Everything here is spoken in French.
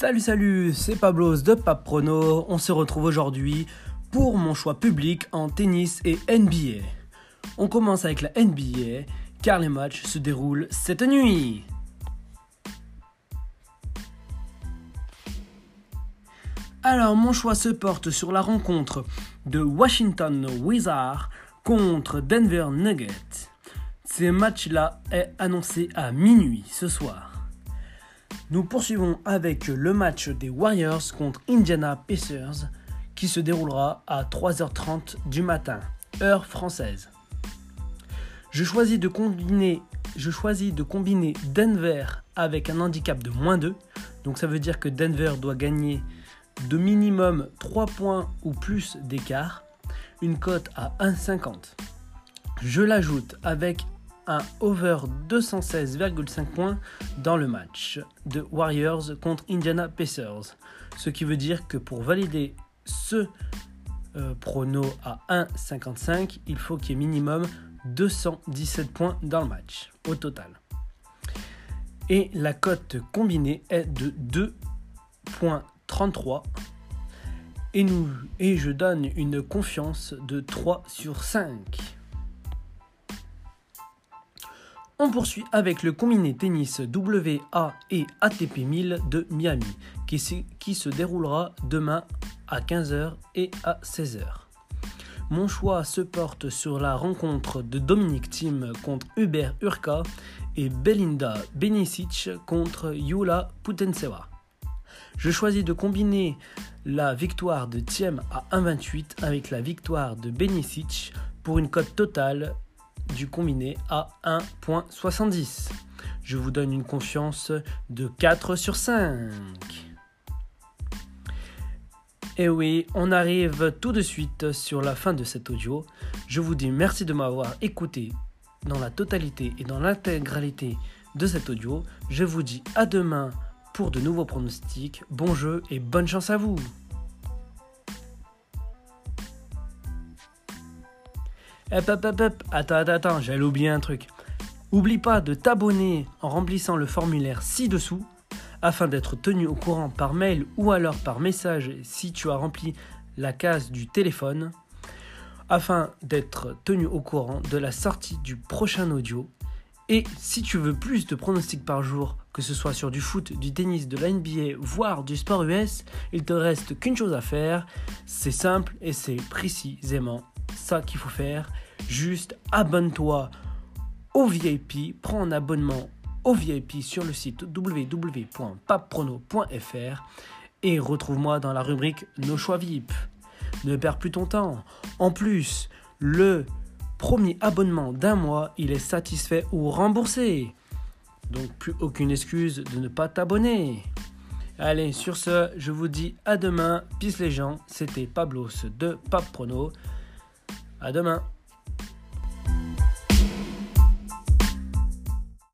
Salut salut, c'est Pablos de Pape Prono. On se retrouve aujourd'hui pour mon choix public en tennis et NBA. On commence avec la NBA car les matchs se déroulent cette nuit. Alors mon choix se porte sur la rencontre de Washington Wizards contre Denver Nuggets. Ce match-là est annoncé à minuit ce soir. Nous poursuivons avec le match des Warriors contre Indiana Pacers qui se déroulera à 3h30 du matin, heure française. Je choisis de combiner, Denver avec un handicap de moins 2. Donc ça veut dire que Denver doit gagner de minimum 3 points ou plus d'écart. Une cote à 1,50. Je l'ajoute avec un over 216,5 points dans le match de Warriors contre Indiana Pacers. Ce qui veut dire que pour valider ce euh, prono à 1,55, il faut qu'il y ait minimum 217 points dans le match au total. Et la cote combinée est de 2.33 et, nous, et je donne une confiance de 3 sur 5. On poursuit avec le combiné tennis WA et ATP 1000 de Miami qui, se déroulera demain à 15h et à 16h. Mon choix se porte sur la rencontre de Dominic Thiem contre Hubert Urka et Belinda Benicic contre Yula Putentseva. Je choisis de combiner la victoire de Thiem à 1,28 avec la victoire de Benicic pour une cote totale du combiné à 1.70. Je vous donne une confiance de 4 sur 5. Et oui, on arrive tout de suite sur la fin de cet audio. Je vous dis merci de m'avoir écouté dans la totalité et dans l'intégralité de cet audio. Je vous dis à demain pour de nouveaux pronostics. Bon jeu et bonne chance à vous Hop, hop, hop, hop. Attends, attends, j'allais oublier un truc. Oublie pas de t'abonner en remplissant le formulaire ci-dessous afin d'être tenu au courant par mail ou alors par message si tu as rempli la case du téléphone afin d'être tenu au courant de la sortie du prochain audio. Et si tu veux plus de pronostics par jour, que ce soit sur du foot, du tennis, de la NBA, voire du sport US, il te reste qu'une chose à faire. C'est simple et c'est précisément qu'il faut faire. Juste abonne-toi au VIP, prends un abonnement au VIP sur le site www.papprono.fr et retrouve-moi dans la rubrique Nos choix VIP. Ne perds plus ton temps. En plus, le premier abonnement d'un mois, il est satisfait ou remboursé. Donc plus aucune excuse de ne pas t'abonner. Allez, sur ce, je vous dis à demain. Peace les gens, c'était Pablos de Paprono. À demain